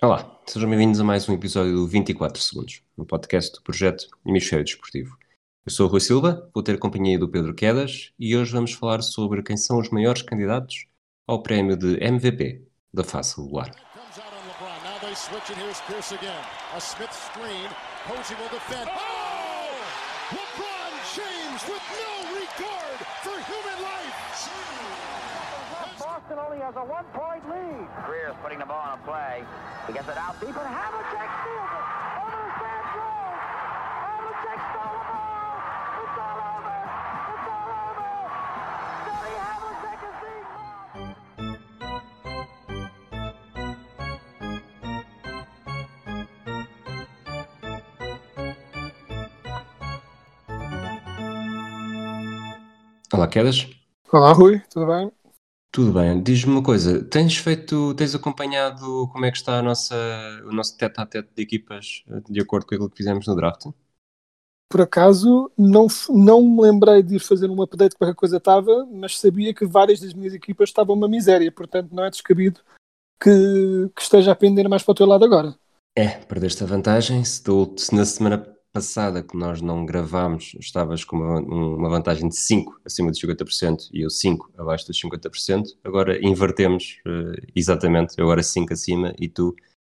Olá, sejam bem-vindos a mais um episódio do 24 Segundos, um podcast do projeto Hemisfério Desportivo. Eu sou o Rui Silva, vou ter a companhia do Pedro Quedas e hoje vamos falar sobre quem são os maiores candidatos ao prémio de MVP da face celular. Boston only has a one-point lead. Greer's putting the ball on a play. He gets it out deep. But Havlicek steals it. Over the stand throws. Havlicek stole the ball. It's all over. It's all over. Johnny Havlicek is being. Olá, Quedas. Olá, Rui, tudo bem? Tudo bem? Diz-me uma coisa, tens feito, tens acompanhado como é que está a nossa, o nosso tete a tete de equipas de acordo com aquilo que fizemos no draft? Por acaso, não, f- não me lembrei de ir fazer um update para que a coisa estava, mas sabia que várias das minhas equipas estavam uma miséria, portanto não é descabido que, que esteja a pender mais para o teu lado agora. É, perdeste a vantagem. Se, do- se na semana passada que nós não gravámos, estavas com uma, uma vantagem de 5 acima dos 50% e eu 5 abaixo dos 50%, agora invertemos eh, exatamente. Eu agora 5 acima e tu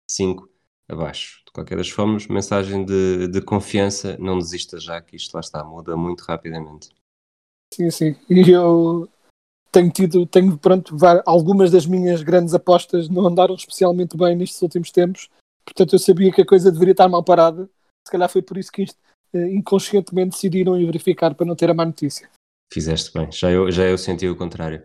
5 abaixo. De qualquer das formas, mensagem de, de confiança, não desista já, que isto lá está, muda muito rapidamente. Sim, sim. E eu tenho tido, tenho, pronto, algumas das minhas grandes apostas não andaram especialmente bem nestes últimos tempos, portanto eu sabia que a coisa deveria estar mal parada. Se calhar foi por isso que eh, inconscientemente decidiram ir verificar para não ter a má notícia. Fizeste bem, já eu, já eu senti o contrário.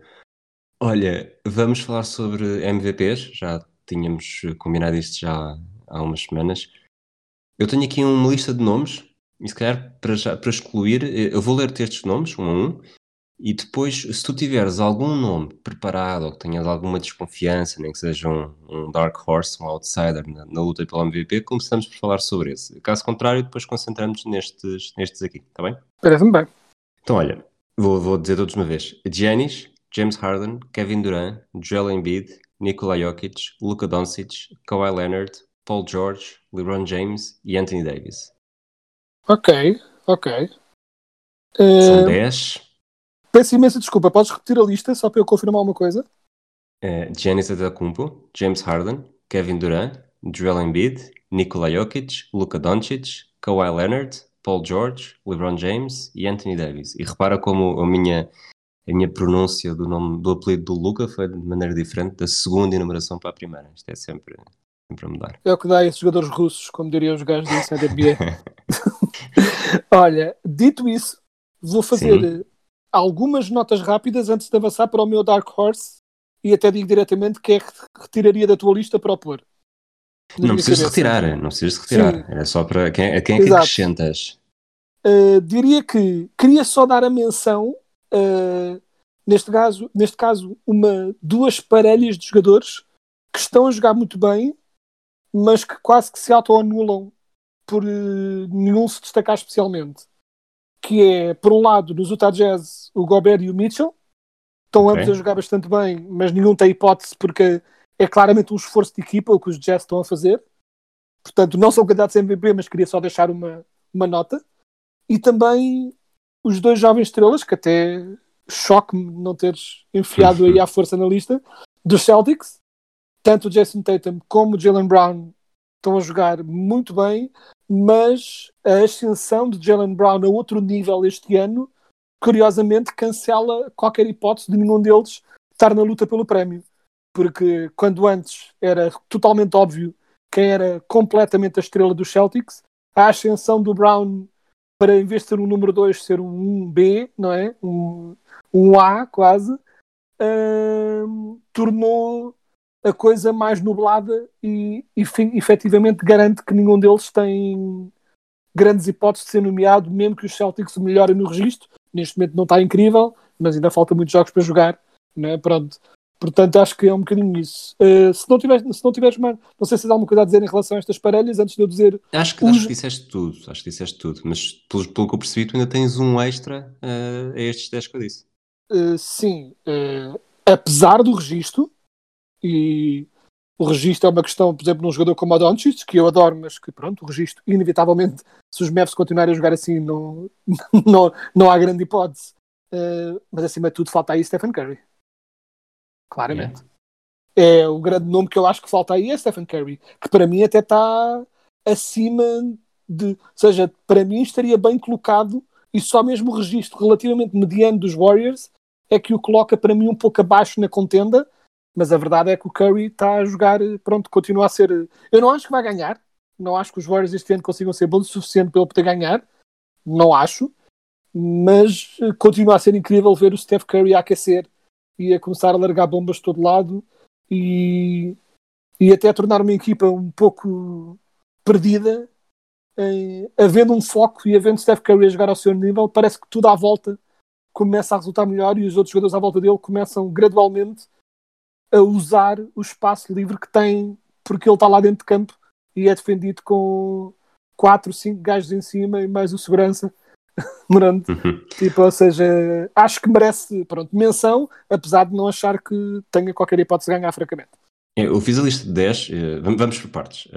Olha, vamos falar sobre MVPs, já tínhamos combinado isto já há umas semanas. Eu tenho aqui uma lista de nomes, e se calhar para, já, para excluir, eh, eu vou ler-te estes nomes, um a um, e depois, se tu tiveres algum nome preparado, ou que tenhas alguma desconfiança, nem que seja um, um Dark Horse, um outsider na, na luta pelo MVP, começamos por falar sobre esse. Caso contrário, depois concentramos nestes, nestes aqui, está bem? Parece-me bem. Então, olha, vou, vou dizer todos uma vez. Giannis, James Harden, Kevin Durant, Joel Embiid, Nikola Jokic, Luka Doncic, Kawhi Leonard, Paul George, LeBron James e Anthony Davis. Ok, ok. São Eh, 10. Peço imensa desculpa, podes repetir a lista só para eu confirmar uma coisa? Uh, Giannis Antetokounmpo, James Harden, Kevin Durant, Joel Embiid, Nikola Jokic, Luka Doncic, Kawhi Leonard, Paul George, LeBron James e Anthony Davis. E repara como a minha, a minha pronúncia do nome do apelido do Luka foi de maneira diferente da segunda enumeração para a primeira. Isto é sempre, sempre a mudar. É o que dá a esses jogadores russos, como diriam os gajos do Inside NBA. Olha, dito isso, vou fazer Sim. Algumas notas rápidas antes de avançar para o meu Dark Horse e até digo diretamente que é que retiraria da tua lista para o pôr. Na Não precisas retirar, não precisas de retirar. Sim. Era só para quem, a quem é que acrescentas. Uh, diria que queria só dar a menção, uh, neste, caso, neste caso, uma, duas parelhas de jogadores que estão a jogar muito bem, mas que quase que se autoanulam por uh, nenhum se destacar especialmente. Que é, por um lado, nos Utah Jazz, o Gobert e o Mitchell. Estão ambos a jogar bastante bem, mas nenhum tem hipótese porque é claramente um esforço de equipa o que os Jazz estão a fazer. Portanto, não são candidatos a MVP, mas queria só deixar uma, uma nota. E também os dois jovens estrelas, que até choque-me não teres enfiado aí à força na lista, dos Celtics, tanto o Jason Tatum como o Jalen Brown estão a jogar muito bem, mas a ascensão de Jalen Brown a outro nível este ano, curiosamente, cancela qualquer hipótese de nenhum deles estar na luta pelo prémio. Porque quando antes era totalmente óbvio quem era completamente a estrela dos Celtics, a ascensão do Brown para em vez de ser um número 2 ser um 1B, não é? Um, um A quase, hum, tornou a coisa mais nublada e, e efetivamente garante que nenhum deles tem grandes hipóteses de ser nomeado, mesmo que os Celtics melhorem no registro. Neste momento não está incrível, mas ainda falta muitos jogos para jogar, não é? Pronto. Portanto, acho que é um bocadinho isso. Uh, se, não tiveres, se não tiveres, mano, não sei se tens alguma coisa a dizer em relação a estas parelhas, antes de eu dizer Acho que, Os- acho que disseste tudo, acho que disseste tudo, mas pelo, pelo que eu percebi, tu ainda tens um extra eh, a estes 10 que eu disse. Uh, sim, uh, apesar do registro, e o registro é uma questão, por exemplo, num jogador como o Doncic, que eu adoro, mas que pronto, o registro, inevitavelmente, se os Mavs continuarem a jogar assim, não, não, não há grande hipótese. Uh, mas acima de tudo, falta aí Stephen Curry. Claramente. Yeah. É o grande nome que eu acho que falta aí é Stephen Curry, que para mim até está acima de. Ou seja, para mim estaria bem colocado e só mesmo o registro relativamente mediano dos Warriors é que o coloca para mim um pouco abaixo na contenda, mas a verdade é que o Curry está a jogar, pronto, continua a ser. Eu não acho que vai ganhar, não acho que os Warriors este ano consigam ser bons o suficiente para ele poder ganhar, não acho, mas continua a ser incrível ver o Steph Curry a aquecer e a começar a largar bombas de todo lado e, e até tornar uma equipa um pouco perdida em, havendo um foco e havendo Steph Curry a jogar ao seu nível, parece que tudo à volta começa a resultar melhor e os outros jogadores à volta dele começam gradualmente a usar o espaço livre que tem porque ele está lá dentro de campo e é defendido com 4, 5 gajos em cima e mais o segurança morando. Uhum. Tipo, ou seja, acho que merece pronto, menção, apesar de não achar que tenha qualquer hipótese de ganhar francamente. É, eu fiz a lista de 10, eh, vamos por partes.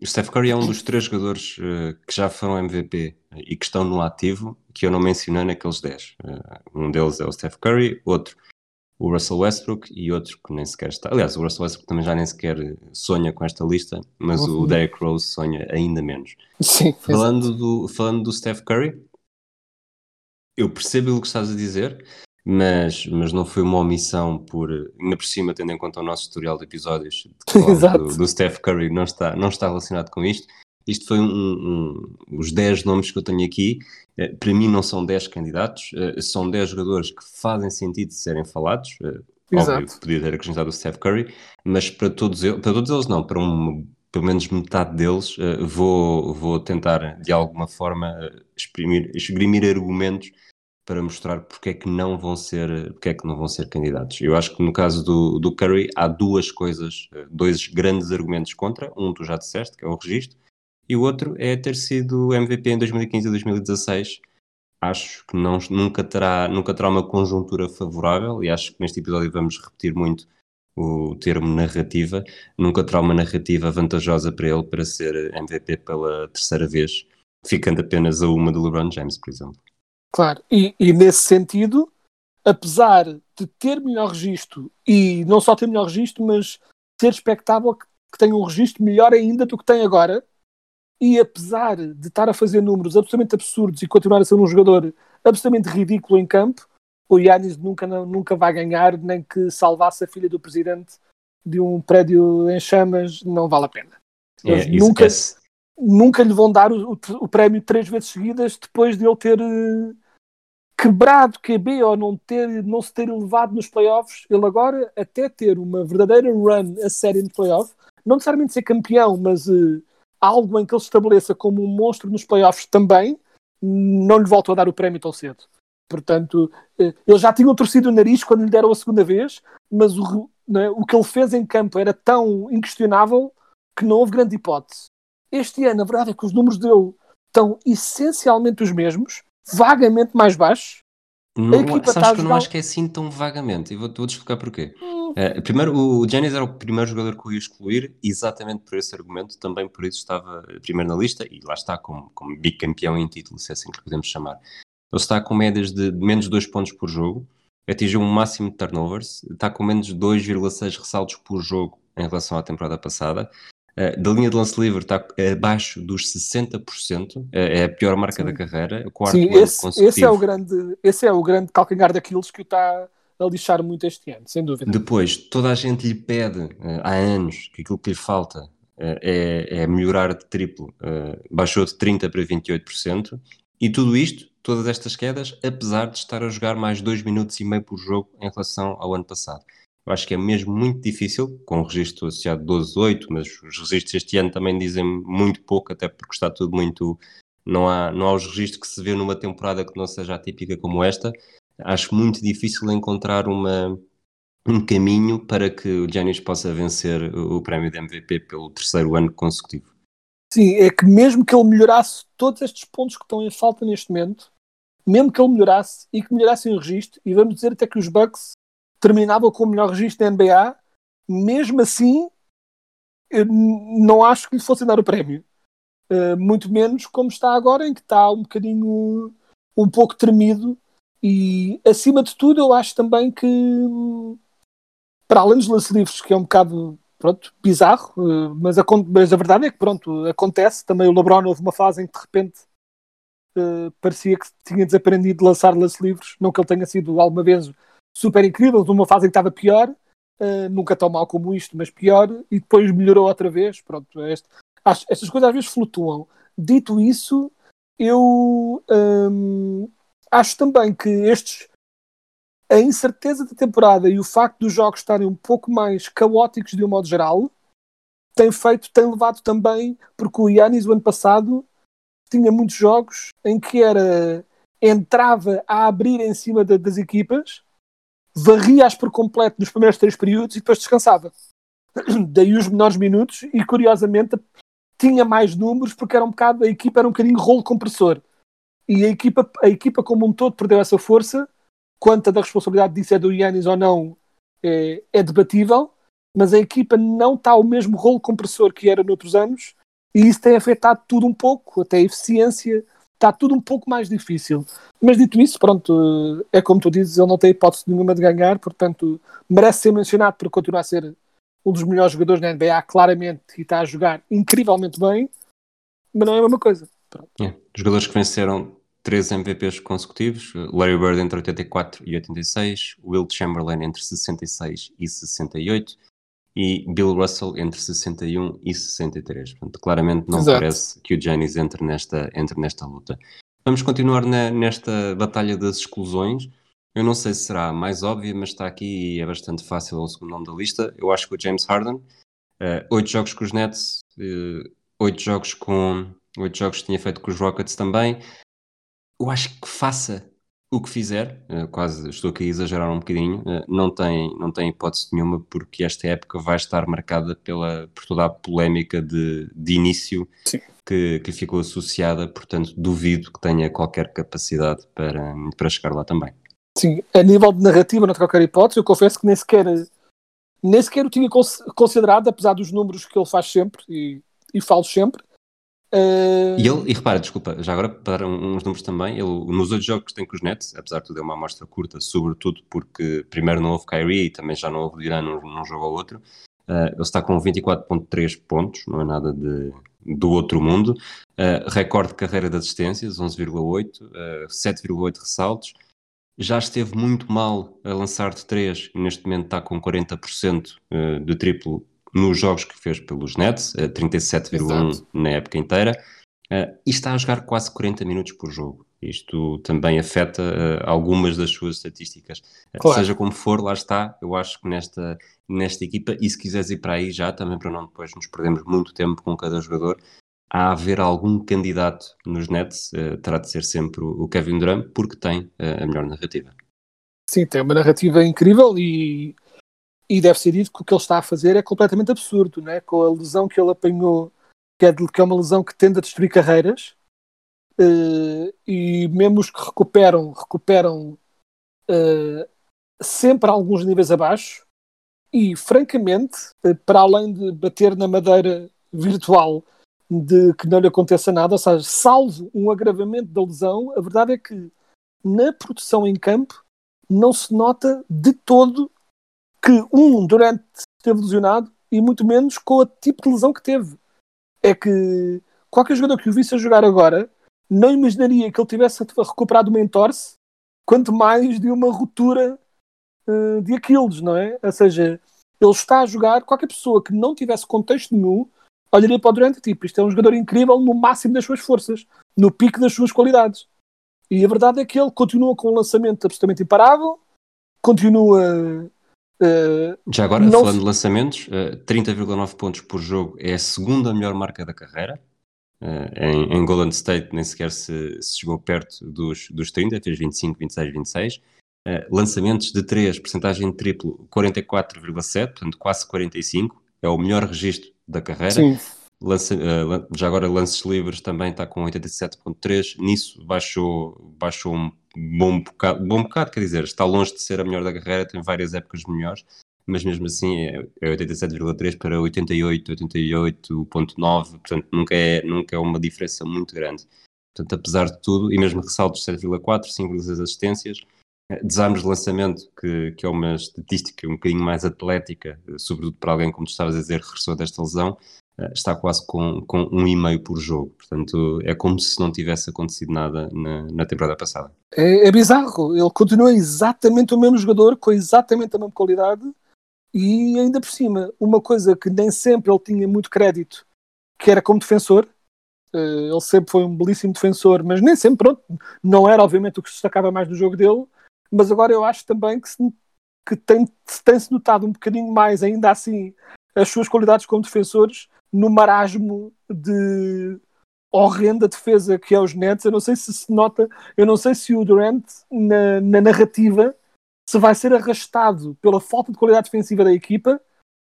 o Steph Curry é um dos três jogadores eh, que já foram MVP e que estão no ativo, que eu não mencionei naqueles 10. Eh, um deles é o Steph Curry, outro o Russell Westbrook e outro que nem sequer está. Aliás, o Russell Westbrook também já nem sequer sonha com esta lista, mas uhum. o Derrick Rose sonha ainda menos. Sim, falando, do, falando do Steph Curry, eu percebo o que estás a dizer mas, mas não foi uma omissão por, ainda por cima, tendo em conta o nosso tutorial de episódios do, do, Steph Curry, não está, não está relacionado com isto. Isto foi um, um, os 10 nomes que eu tenho aqui. Eh, para mim, não são 10 candidatos, eh, são 10 jogadores que fazem sentido de serem falados. Eh, Exato. Óbvio, podia ter acrescentado o Steph Curry, mas para todos, eles, para todos eles, não, para um, pelo menos metade deles, vou, vou tentar de alguma forma exprimir, exprimir argumentos para mostrar porque é que não vão ser, porque é que não vão ser candidatos. Eu acho que no caso do, do Curry há duas coisas, dois grandes argumentos contra. Um tu já disseste, que é o registro, e o outro é ter sido MVP em 2015 e 2016. Acho que não, nunca, terá, nunca terá uma conjuntura favorável, e acho que neste episódio vamos repetir muito o termo narrativa. Nunca terá uma narrativa vantajosa para ele para ser MVP pela terceira vez, ficando apenas a uma do LeBron James, por exemplo. Claro, e, e, nesse sentido, apesar de ter melhor registro, e não só ter melhor registro, mas ser expectável que, que tenha um registro melhor ainda do que tem agora, e apesar de estar a fazer números absolutamente absurdos e continuar a ser um jogador absolutamente ridículo em campo, o Yannis nunca, nunca vai ganhar, nem que salvasse a filha do presidente de um prédio em chamas, não vale a pena. É, nunca, nunca lhe vão dar o, o, o, prémio três vezes seguidas depois de ele ter uh, quebrado QB ou não, ter, não se ter elevado nos playoffs, ele agora até ter uma verdadeira run a série no playoff, não necessariamente ser campeão, mas uh, algo em que ele se estabeleça como um monstro nos playoffs também, não lhe voltou a dar o prémio tão cedo. Portanto, uh, ele já tinha torcido o nariz quando lhe deram a segunda vez, mas o, né, o que ele fez em campo era tão inquestionável que não houve grande hipótese. Este ano, a verdade é que os números dele estão essencialmente os mesmos, vagamente mais baixos. Não, a equipa sabes que eu não acho que é assim tão vagamente, e vou-te vou explicar porquê. Hum. Uh, primeiro, o Janis era o primeiro jogador que eu ia excluir, exatamente por esse argumento, também por isso estava primeiro na lista, e lá está como, como bicampeão em título, se é assim que podemos chamar. Ele está com médias de, menos 2 pontos por jogo, atingiu um máximo de turnovers, está com menos 2,6 ressaltos por jogo em relação à temporada passada, Uh, da linha de lance livre está abaixo dos 60%, é, é a pior marca Sim. da carreira, quarto Sim, esse, esse, é o grande, esse é o grande calcanhar daqueles que o está a lixar muito este ano, sem dúvida. Depois, toda a gente lhe pede uh, há anos que aquilo que lhe falta uh, é, é, melhorar de triplo, baixou de 30% para 28%, e tudo isto, todas estas quedas, apesar de estar a jogar mais 2 minutos e meio por jogo em relação ao ano passado. Eu acho que é mesmo muito difícil, com o registro associado 12-8, mas os registros este ano também dizem muito pouco, até porque está tudo muito. Não há, não há os registros que se vê numa temporada que não seja atípica como esta. Acho muito difícil encontrar uma, um caminho para que o Giannis possa vencer o prémio de MVP pelo terceiro ano consecutivo. Sim, é que mesmo que ele melhorasse todos estes pontos que estão em falta neste momento, mesmo que ele melhorasse e que melhorasse o registro, e vamos dizer até que os Bucks terminava com o melhor registro da NBA, mesmo assim não acho que lhe fossem dar o prémio. Uh, muito menos como está agora, em que está um bocadinho um pouco tremido. E acima de tudo, eu acho também que para além dos lance livres, que é um bocado pronto, bizarro, uh, mas, a, mas a verdade é que pronto, acontece. Também o LeBron houve uma fase em que de repente uh, parecia que tinha desaprendido de lançar lance livres, não que ele tenha sido alguma vez super incrível, numa fase em que estava pior, uh, nunca tão mal como isto, mas pior, e depois melhorou outra vez. Pronto, este, acho, estas coisas às vezes flutuam. Dito isso, eu hum, acho também que estes a incerteza da temporada e o facto dos jogos estarem um pouco mais caóticos de um modo geral tem feito, tem levado também, porque o Yannis o ano passado tinha muitos jogos em que era entrava a abrir em cima de- das equipas, varria-as por completo nos primeiros três períodos e depois descansava. Daí os menores minutos e curiosamente tinha mais números porque era um bocado, a equipa era um bocadinho rolo compressor. E a equipa, a equipa como um todo perdeu essa força. Quanto da responsabilidade disso é do Yannis ou não é, é debatível, mas a equipa não está ao mesmo rolo compressor que era noutros anos. E isso tem afetado tudo um pouco, até a eficiência, está tudo um pouco mais difícil. Mas dito isso, pronto, é como tu dizes, ele não tem hipótese nenhuma de ganhar, portanto merece ser mencionado por continuar a ser um dos melhores jogadores na NBA, claramente, e está a jogar incrivelmente bem, mas não é a mesma coisa. Jogadores que venceram três MVPs consecutivos, Larry Bird entre 84 e 86, Will Chamberlain entre 66 e 68 e Bill Russell entre 61 e 63. Portanto, claramente não Exato. parece que o Giannis entre nesta, entre nesta luta. Vamos continuar na- nesta batalha das exclusões. Eu não sei se será mais óbvia, mas está aqui e é bastante fácil, é o segundo nome da lista. Eu acho que o James Harden, eh, oito jogos com os Nets, eh, oito jogos com oito jogos que tinha feito com os Rockets também. Eu acho que faça o que fizer, eh, quase estou aqui a exagerar um bocadinho, eh, não tem, não tem hipótese nenhuma, porque esta época vai estar marcada pela, por toda a polémica de, de início Sim. que, que ficou associada, portanto, duvido que tenha qualquer capacidade para, para chegar lá também. Sim, a nível de narrativa, não tem qualquer hipótese. Eu confesso que nem sequer, nem sequer o tinha cons- considerado, apesar dos números que ele faz sempre e, e falo sempre. Eh, E ele, e repara, desculpa, já agora para uns números também, ele nos oito jogos que tem com os Nets, apesar de tudo é uma amostra curta, sobretudo porque primeiro não houve Kyrie e também já não houve Duran num, num jogo ou outro, eh, ele está com 24.3 pontos, não é nada de, do outro mundo, Eh, recorde de carreira de assistências, 11,8, eh, 7,8 ressaltos, já esteve muito mal a lançar de 3, neste momento está com 40% eh, de triplo nos jogos que fez pelos Nets, eh, 37,1 Exato. na época inteira, eh, e está a jogar quase 40 minutos por jogo. Isto também afeta eh, algumas das suas estatísticas. Eh, Claro. Seja como for, lá está, eu acho que nesta, nesta equipa, e se quiseres ir para aí já, também para não depois nos perdermos muito tempo com cada jogador, há a haver algum candidato nos Nets, terá de ser sempre o Kevin Durant, porque tem a melhor narrativa. Sim, tem uma narrativa incrível e, e deve ser dito que o que ele está a fazer é completamente absurdo, né? com a lesão que ele apanhou, que é, de- que é uma lesão que tende a destruir carreiras, eh, e mesmo os que recuperam, recuperam eh, sempre alguns níveis abaixo, e francamente, eh, para além de bater na madeira virtual de que não lhe aconteça nada, ou seja, salvo um agravamento da lesão, a verdade é que na produção em campo não se nota de todo que um durante esteve lesionado e muito menos com o tipo de lesão que teve. É que qualquer jogador que o visse a jogar agora não imaginaria que ele tivesse recuperado uma entorse, quanto mais de uma ruptura eh, de Aquiles, não é? Ou seja, ele está a jogar, qualquer pessoa que não tivesse contexto nenhum olharia para o Durant e tipo, isto é um jogador incrível no máximo das suas forças, no pico das suas qualidades. E a verdade é que ele continua com um lançamento absolutamente imparável, continua. Eh, Já agora, Não falando de lançamentos, eh, 30,9 pontos por jogo é a segunda melhor marca da carreira. Eh, em, em Golden State nem sequer se, se chegou perto dos, dos 30, fez 25, 26, 26. Eh, lançamentos de 3, percentagem de triplo 44,7, portanto quase 45, é o melhor registro da carreira. sim, Lança- lan- já agora lances livres também está com 87.3, nisso baixou, baixou um bom bocado, bom bocado, quer dizer, está longe de ser a melhor da carreira, tem várias épocas melhores, mas mesmo assim é, é 87,3 para 88, 88,9, portanto nunca é, nunca é uma diferença muito grande. Portanto, apesar de tudo, e mesmo ressaltos 7,4, 5,6 assistências, eh, desarmes de lançamento, que, que é uma estatística um bocadinho mais atlética, eh, sobretudo para alguém, como tu estavas a dizer, regressou desta lesão, está quase com, com um e meio por jogo. Portanto, é como se não tivesse acontecido nada na, na temporada passada. É, é bizarro. Ele continua exatamente o mesmo jogador, com exatamente a mesma qualidade, e ainda por cima, uma coisa que nem sempre ele tinha muito crédito, que era como defensor. Eh, Ele sempre foi um belíssimo defensor, mas nem sempre, pronto, não era obviamente o que se destacava mais do jogo dele. Mas agora eu acho também que, se, que tem, tem-se notado um bocadinho mais, ainda assim, as suas qualidades como defensores no marasmo de horrenda defesa que é os Nets. Eu não sei se se nota, eu não sei se o Durant na, na narrativa se vai ser arrastado pela falta de qualidade defensiva da equipa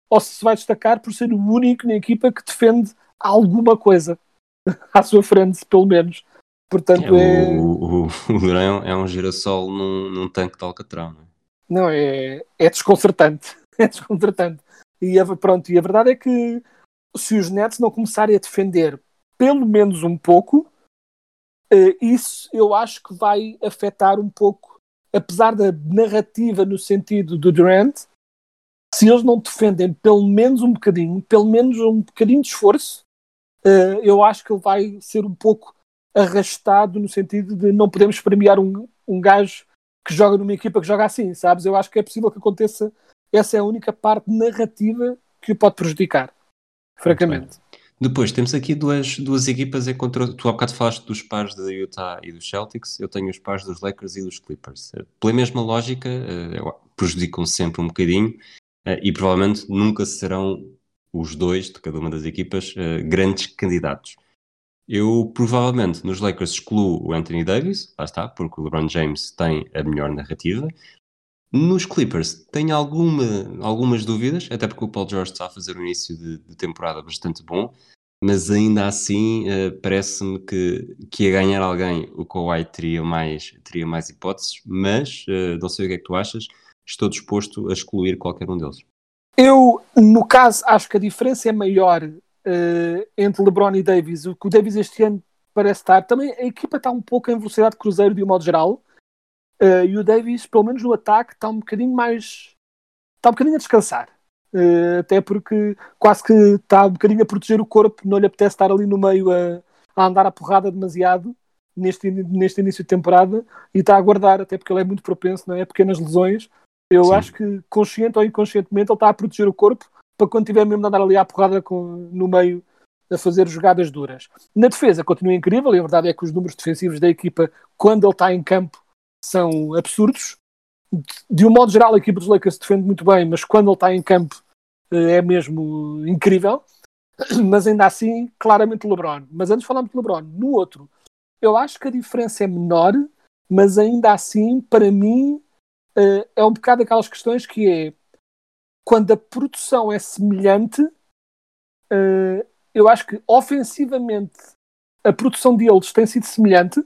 ou se se vai destacar por ser o único na equipa que defende alguma coisa à sua frente, pelo menos. Portanto, é, O, o, o Durant é um girassol num, num tanque de Alcatrão. Não é? não, é, é desconcertante. É desconcertante. E a, pronto, e a verdade é que se os Nets não começarem a defender pelo menos um pouco, eh, isso eu acho que vai afetar um pouco, apesar da narrativa no sentido do Durant, se eles não defendem pelo menos um bocadinho, pelo menos um bocadinho de esforço, eh, eu acho que ele vai ser um pouco arrastado no sentido de não podemos premiar um, um gajo que joga numa equipa que joga assim, sabes? Eu acho que é possível que aconteça. Essa é a única parte narrativa que o pode prejudicar, francamente. Depois temos aqui duas, duas equipas em contra. Tu há bocado falaste dos pares da Utah e dos Celtics, eu tenho os pares dos Lakers e dos Clippers. Pela mesma lógica, eh, prejudicam sempre um bocadinho eh, e provavelmente nunca serão os dois de cada uma das equipas eh, grandes candidatos. Eu provavelmente nos Lakers excluo o Anthony Davis, lá está, porque o LeBron James tem a melhor narrativa. Nos Clippers tenho alguma, algumas dúvidas, até porque o Paul George está a fazer um início de, de temporada bastante bom, mas ainda assim eh, parece-me que, que a ganhar alguém o Kawhi teria mais, teria mais hipóteses, mas eh, não sei o que é que tu achas, estou disposto a excluir qualquer um deles. Eu, no caso, acho que a diferença é maior eh, entre LeBron e Davis. O que o Davis este ano parece estar. Também a equipa está um pouco em velocidade de cruzeiro de um modo geral. Eh, e o Davis, pelo menos no ataque, está um bocadinho mais. Está um bocadinho a descansar. Eh, até porque quase que está um bocadinho a proteger o corpo, não lhe apetece estar ali no meio a, a andar a porrada demasiado neste, neste início de temporada e está a aguardar, até porque ele é muito propenso não é? a pequenas lesões. Eu Sim. acho que consciente ou inconscientemente ele está a proteger o corpo para quando tiver mesmo de andar ali à porrada com- no meio a fazer jogadas duras. Na defesa continua incrível e a verdade é que os números defensivos da equipa, quando ele está em campo, são absurdos. De- um modo geral, a equipa dos Lakers defende muito bem, mas quando ele está em campo eh, é mesmo incrível. Mas ainda assim, claramente LeBron. Mas antes falamos de LeBron. No outro, eu acho que a diferença é menor, mas ainda assim, para mim, eh, é um bocado aquelas questões que é quando a produção é semelhante, eh, eu acho que ofensivamente a produção deles tem sido semelhante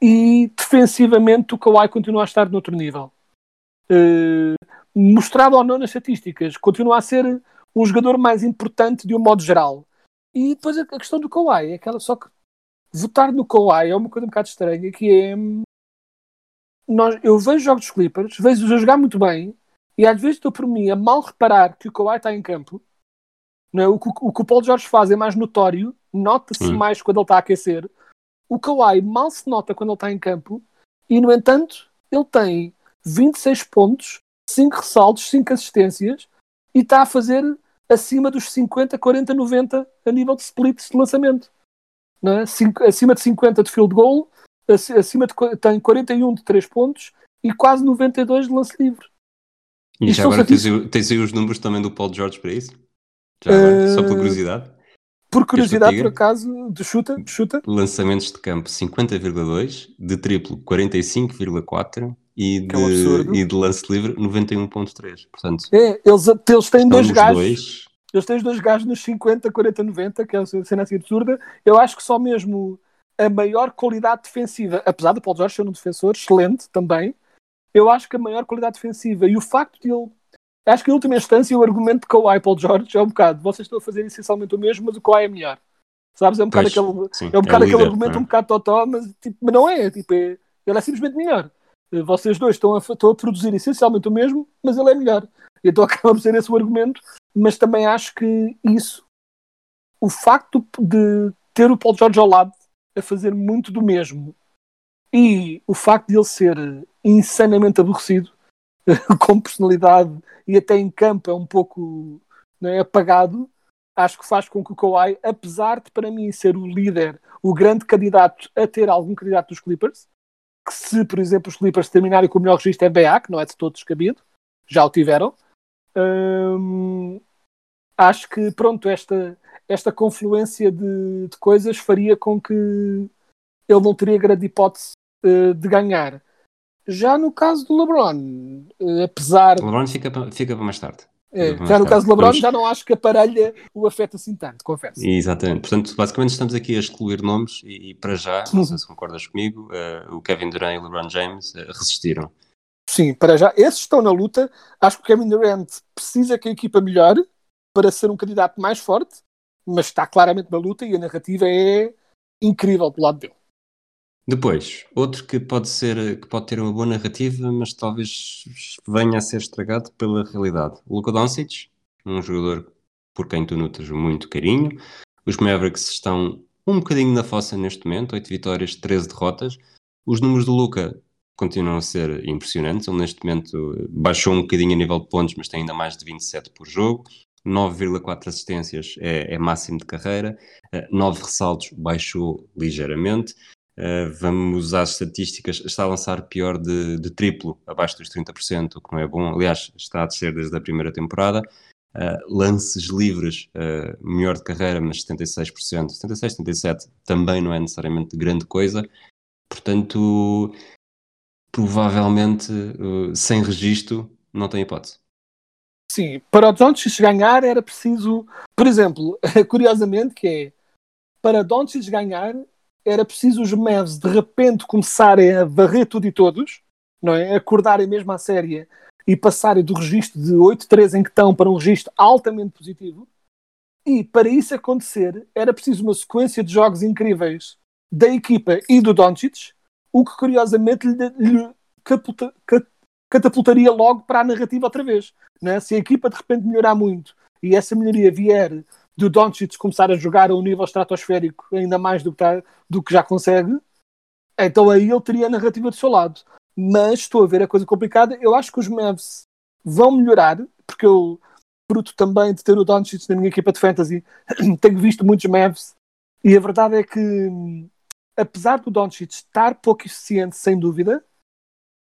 e defensivamente o Kawhi continua a estar noutro nível. Eh, mostrado ou não nas estatísticas, continua a ser um jogador mais importante de um modo geral. E depois a questão do Kawhi é aquela só que votar no Kawhi é uma coisa um bocado estranha que é nós, eu vejo jogos dos Clippers, vejo-os a jogar muito bem e às vezes estou por mim a mal reparar que o Kawhi está em campo. Não é? o, que, o que o Paulo Jorge faz é mais notório, nota-se Hum. mais quando ele está a aquecer. O Kawhi mal se nota quando ele está em campo e, no entanto, ele tem 26 pontos, 5 ressaltos, 5 assistências e está a fazer acima dos 50, 40, 90 a nível de splits de lançamento. É? Cinco- acima de 50 de field goal, ac- acima de, tem 41 de 3 pontos e quase 92 de lance livre. E já agora tens, tens aí os números também do Paul George para isso? Já agora, só pela Eh, curiosidade. Por curiosidade, por acaso, de chuta, de chuta. Lançamentos de campo 50,2, de triplo 45,4 e é um e de lance livre 91,3. Portanto, É, eles, eles têm dois gajos. dois. Eles têm os dois gajos nos 50, 40, 90, que é uma cena assim absurda. Eu acho que só mesmo a maior qualidade defensiva, apesar do Paul George ser um defensor excelente também, eu acho que a maior qualidade defensiva e o facto de ele acho que em última instância o argumento de Kawhi Paul George é um bocado, vocês estão a fazer essencialmente o mesmo, mas o Kawhi é melhor. Sabes? É um bocado Pois, aquele, sim, é um bocado o aquele líder, argumento é? um bocado totó, mas, tipo, mas não é, tipo, é- ele é simplesmente melhor. Eh, Vocês dois estão a, estão a produzir essencialmente o mesmo, mas ele é melhor. Então acaba por ser esse o argumento, mas também acho que isso, o facto de ter o Paul George ao lado a fazer muito do mesmo e o facto de ele ser insanamente aborrecido com personalidade e até em campo é um pouco é, apagado, acho que faz com que o Kawhi, apesar de para mim ser o líder, o grande candidato a ter algum candidato dos Clippers, que se, por exemplo, os Clippers terminarem com o melhor registro NBA, que não é de todo descabido, já o tiveram, hum, acho que, pronto, esta, esta confluência de, de coisas faria com que ele não teria grande hipótese eh, de ganhar. Já no caso do LeBron, eh, apesar O LeBron fica, para- fica para mais tarde. é, já no tá, caso do LeBron, vamos- já não acho que a parelha o afeta assim tanto, confesso. Exatamente. Portanto, basicamente estamos aqui a excluir nomes e, e para já, não sei se concordas comigo, eh, o Kevin Durant e o LeBron James eh, resistiram. Sim, para já, esses estão na luta. Acho que o Kevin Durant precisa que a equipa melhore para ser um candidato mais forte, mas está claramente na luta e a narrativa é incrível do lado dele. Depois, outro que pode ser, que pode ter uma boa narrativa, mas talvez venha a ser estragado pela realidade. O Luka Doncic, um jogador por quem tu notas muito carinho. Os Mavericks estão um bocadinho na fossa neste momento, 8 vitórias, 13 derrotas. Os números do Luka continuam a ser impressionantes. Ele neste momento eh, baixou um bocadinho a nível de pontos, mas tem ainda mais de 27 por jogo. 9,4 assistências é, é máximo de carreira. 9 ressaltos baixou ligeiramente. Uh, vamos às estatísticas, está a lançar pior de, de triplo, abaixo dos 30%, o que não é bom. Aliás, está a descer desde a primeira temporada. Uh, lances livres, uh, melhor de carreira, mas 76%, 76, 77% também não é necessariamente grande coisa. Portanto, provavelmente, sem registro, não tem hipótese. Sim, para o Doncic ganhar era preciso, por exemplo, curiosamente, que é para Doncic ganhar era preciso os Mavs de repente começarem a varrer tudo e todos, não é? Acordarem mesmo à série e passarem do registro de 8-3 em que estão para um registro altamente positivo. E para isso acontecer era preciso uma sequência de jogos incríveis da equipa e do Doncic, o que curiosamente lhe, lhe capulta, catapultaria logo para a narrativa outra vez. Né? Se a equipa de repente melhorar muito e essa melhoria vier do Doncic começar a jogar a um nível estratosférico ainda mais do que, tá, do que já consegue, então aí ele teria a narrativa do seu lado. Mas estou a ver a coisa complicada. Eu acho que os Mavs vão melhorar, porque eu, fruto também de ter o Doncic na minha equipa de fantasy, tenho visto muitos Mavs e a verdade é que, apesar do Doncic estar pouco eficiente, sem dúvida,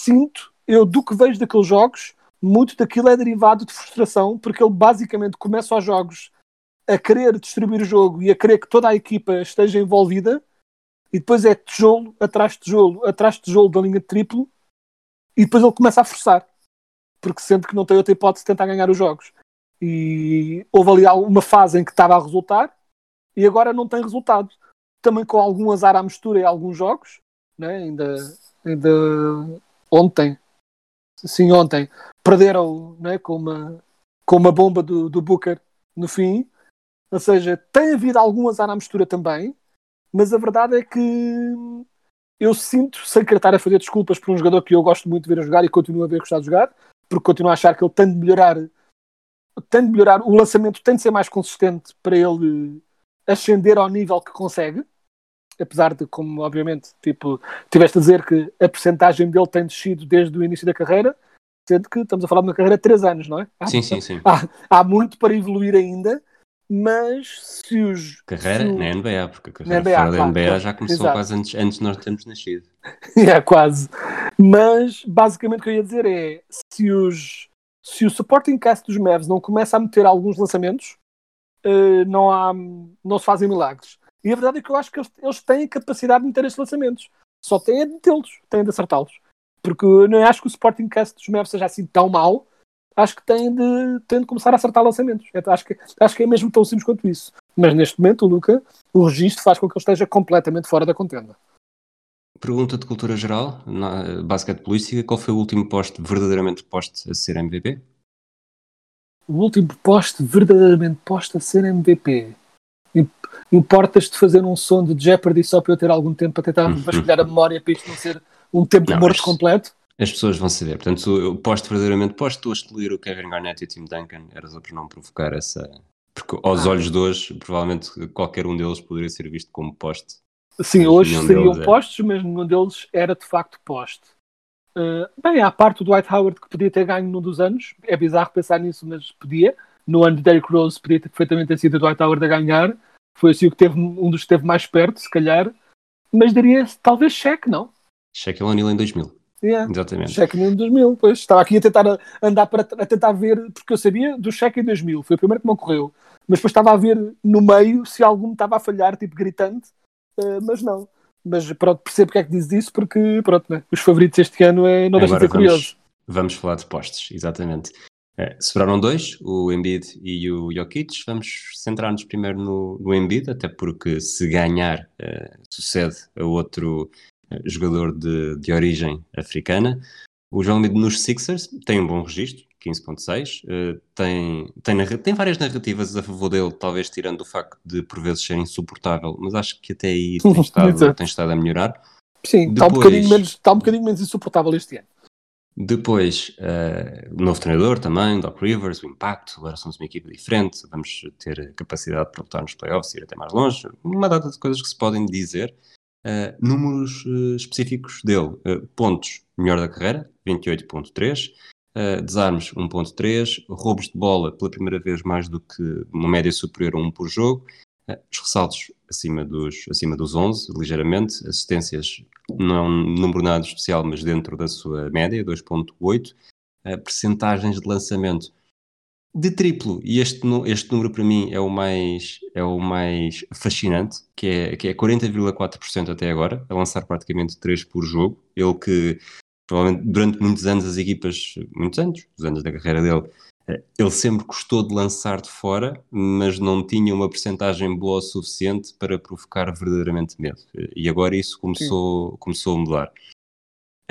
sinto, eu do que vejo daqueles jogos, muito daquilo é derivado de frustração, porque ele basicamente começa os jogos a querer distribuir o jogo e a querer que toda a equipa esteja envolvida, e depois é tijolo atrás de tijolo, atrás de tijolo da linha de triplo, e depois ele começa a forçar, porque sente que não tem outra hipótese de tentar ganhar os jogos. E houve ali uma fase em que estava a resultar, e agora não tem resultado. Também com algum azar à mistura em alguns jogos, né? ainda, ainda ontem, sim, ontem, perderam né? com, uma, com uma bomba do, do Booker no fim. Ou seja, tem havido algum azar à mistura também, mas a verdade é que eu sinto, sem querer estar a fazer desculpas por um jogador que eu gosto muito de ver a jogar e continuo a ver gostar de jogar, porque continuo a achar que ele tem de melhorar, tem de melhorar, o lançamento tem de ser mais consistente para ele ascender ao nível que consegue, apesar de, como obviamente, tipo, tiveste a dizer que a percentagem dele tem descido desde o início da carreira, sendo que estamos a falar de uma carreira de 3 anos, não é? Há, Sim, sim, sim. Há, há muito para evoluir ainda, mas se os. Carreira se na NBA, porque a carreira NBA, fora da claro, NBA claro. já começou Exato. quase antes, antes de nós termos nascido. é, quase. Mas basicamente o que eu ia dizer é se os se o supporting cast dos Mavs não começa a meter alguns lançamentos, eh, não, há, não se fazem milagres. E a verdade é que eu acho que eles, eles têm capacidade de meter estes lançamentos. Só têm de metê-los, têm de acertá-los. Porque eu não acho que o supporting cast dos Mavs seja assim tão mau. Acho que têm de, têm de começar a acertar lançamentos. Então, acho, que, acho que é mesmo tão simples quanto isso. Mas neste momento, o Luca, o registro faz com que ele esteja completamente fora da contenda. Pergunta de cultura geral, na basquete política, qual foi o último poste verdadeiramente poste a ser MVP? o último poste verdadeiramente posto a ser MVP. Im- Importas-te fazer um som de Jeopardy só para eu ter algum tempo para tentar vasculhar a memória para isto não ser um tempo Não, morto mas- completo? As pessoas vão saber. Portanto, eu posto verdadeiramente, posto a excluir o Kevin Garnett e o Tim Duncan, era só para não provocar essa. Porque aos Ah. olhos de hoje, provavelmente qualquer um deles poderia ser visto como poste. Sim, hoje seriam é. postos, mas nenhum deles era de facto poste. Uh, bem, à parte do Dwight Howard que podia ter ganho num dos anos, é bizarro pensar nisso, mas podia. No ano de Derrick Rose podia ter, perfeitamente ter sido o Dwight Howard a ganhar. Foi assim o que teve, um dos que esteve mais perto, se calhar. Mas daria talvez cheque, não? Shaquille O'Neal em 2000. Yeah. Exatamente. Cheque em 2000, pois. Estava aqui a tentar andar para a tentar ver, porque eu sabia do cheque em 2000, foi o primeiro que me ocorreu. Mas depois estava a ver no meio se algum estava a falhar, tipo gritante, eh, mas não. Mas pronto, percebo porque é que diz isso, porque pronto, né? os favoritos este ano é, não deixa de ser curioso. vamos, vamos falar de postes, exatamente. Eh, sobraram dois, o Embiid e o Jokic. Vamos centrar-nos primeiro no, no Embiid, até porque se ganhar eh, sucede a outro jogador de, de origem africana. O João Embiid nos Sixers tem um bom registro, 15.6. eh, tem, tem, tem várias narrativas a favor dele, talvez tirando o facto de por vezes ser insuportável, mas acho que até aí tem estado, tem estado a melhorar. Sim, está um, Depois- bocadinho menos, está um bocadinho menos insuportável este ano. Depois, o novo treinador também, Doc Rivers, o impacto, agora somos uma equipa diferente, vamos ter capacidade para lutar nos playoffs e ir até mais longe, uma data de coisas que se podem dizer. Eh, números eh, específicos dele, Eh, pontos, melhor da carreira, 28.3, eh, desarmes 1.3, roubos de bola pela primeira vez mais do que uma média superior a 1 por jogo, os ressaltos acima dos, acima dos 11, ligeiramente, assistências não é um número nada especial, mas dentro da sua média, 2.8, uh, percentagens de lançamento de triplo, e este, este número para mim é o mais, é o mais fascinante, que é, que é 40,4% até agora, a lançar praticamente 3 por jogo, ele que provavelmente durante muitos anos as equipas, muitos anos, os anos da carreira dele, eh, ele sempre gostou de lançar de fora, mas não tinha uma percentagem boa o suficiente para provocar verdadeiramente medo. E agora isso começou, começou a mudar.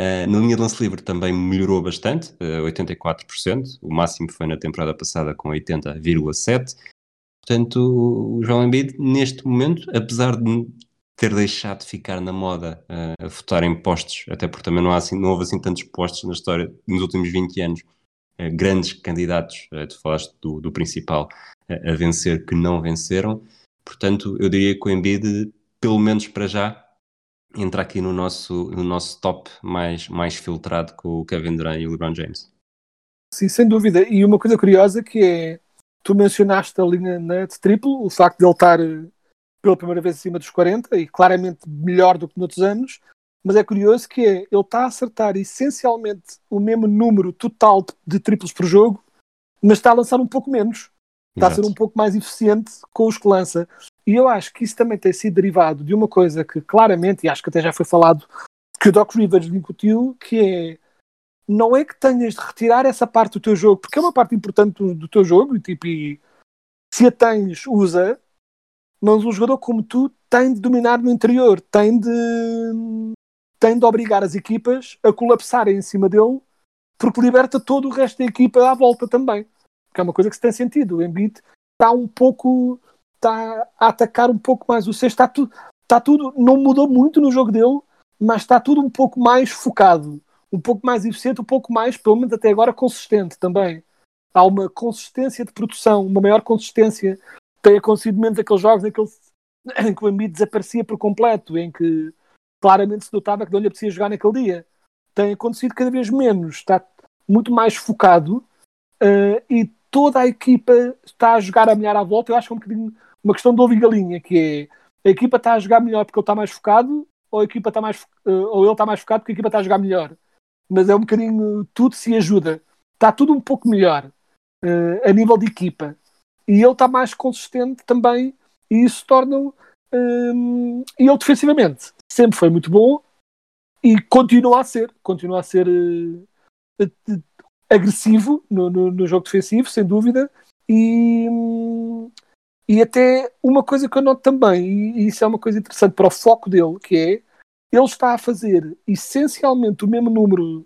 Uh, na linha de lance livre também melhorou bastante, uh, 84%. O máximo foi na temporada passada com 80,7%. Portanto, o João Embiid, neste momento, apesar de ter deixado de ficar na moda uh, a votar em postos, até porque também não, há assim, não houve assim tantos postos na história nos últimos 20 anos, grandes candidatos, tu falaste do, do principal, a vencer que não venceram. Portanto, eu diria que o Embiid, pelo menos para já, entra aqui no nosso, no nosso top mais, mais filtrado com o Kevin Durant e o LeBron James. Sim, sem dúvida. E uma coisa curiosa que é, tu mencionaste a linha né, de triplo, o facto de ele estar eh, pela primeira vez acima dos 40 e claramente melhor do que noutros anos, mas é curioso que é, ele está a acertar essencialmente o mesmo número total de, de triplos por jogo, mas está a lançar um pouco menos. Está a ser um pouco mais eficiente com os que lança. E eu acho que isso também tem sido derivado de uma coisa que claramente, e acho que até já foi falado, que o Doc Rivers lhe incutiu, que é não é que tenhas de retirar essa parte do teu jogo, porque é uma parte importante do, do teu jogo, e tipo, e se a tens, usa, mas um jogador como tu tem de dominar no interior, tem de tem de obrigar as equipas a colapsarem em cima dele, porque liberta todo o resto da equipa à volta também. Que é uma coisa que se tem sentido. O Embiid está um pouco está a atacar um pouco mais o sexto, está, tu, está tudo, não mudou muito no jogo dele, mas está tudo um pouco mais focado, um pouco mais eficiente, um pouco mais, pelo menos até agora, consistente também. Há uma consistência de produção, uma maior consistência. Tem acontecido menos aqueles jogos em que, ele, em que o Embiid desaparecia por completo, em que claramente se notava que não lhe apetecia jogar naquele dia. Tem acontecido cada vez menos, está muito mais focado uh, e toda a equipa está a jogar a melhor à volta. Eu acho que é um bocadinho uma questão de ovo e galinha, que é a equipa está a jogar melhor porque ele está mais focado, ou a equipa está mais uh, ou ele está mais focado porque a equipa está a jogar melhor. Mas é um bocadinho tudo se ajuda. Está tudo um pouco melhor uh, a nível de equipa. E ele está mais consistente também, e isso torna-o. Um, e ele defensivamente sempre foi muito bom e continua a ser, continua a ser uh, agressivo no, no, no, jogo defensivo, sem dúvida, e, e até uma coisa que eu noto também, e isso é uma coisa interessante para o foco dele, que é ele está a fazer essencialmente o mesmo número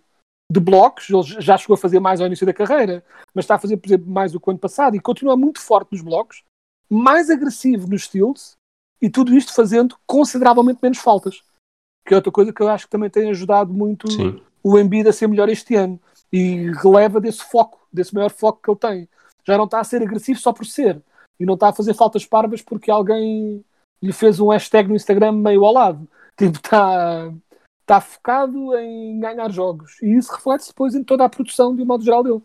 de blocos, ele já chegou a fazer mais ao início da carreira, mas está a fazer, por exemplo, mais do que o ano passado e continua muito forte nos blocos, mais agressivo nos steals e tudo isto fazendo consideravelmente menos faltas. Que é outra coisa que eu acho que também tem ajudado muito Sim. o Embiid a ser melhor este ano e releva desse foco, desse maior foco que ele tem. Já não está a ser agressivo só por ser e não está a fazer faltas parvas porque alguém lhe fez um hashtag no Instagram meio ao lado. Tipo, está, está focado em ganhar jogos e isso reflete-se depois em toda a produção de um modo geral dele.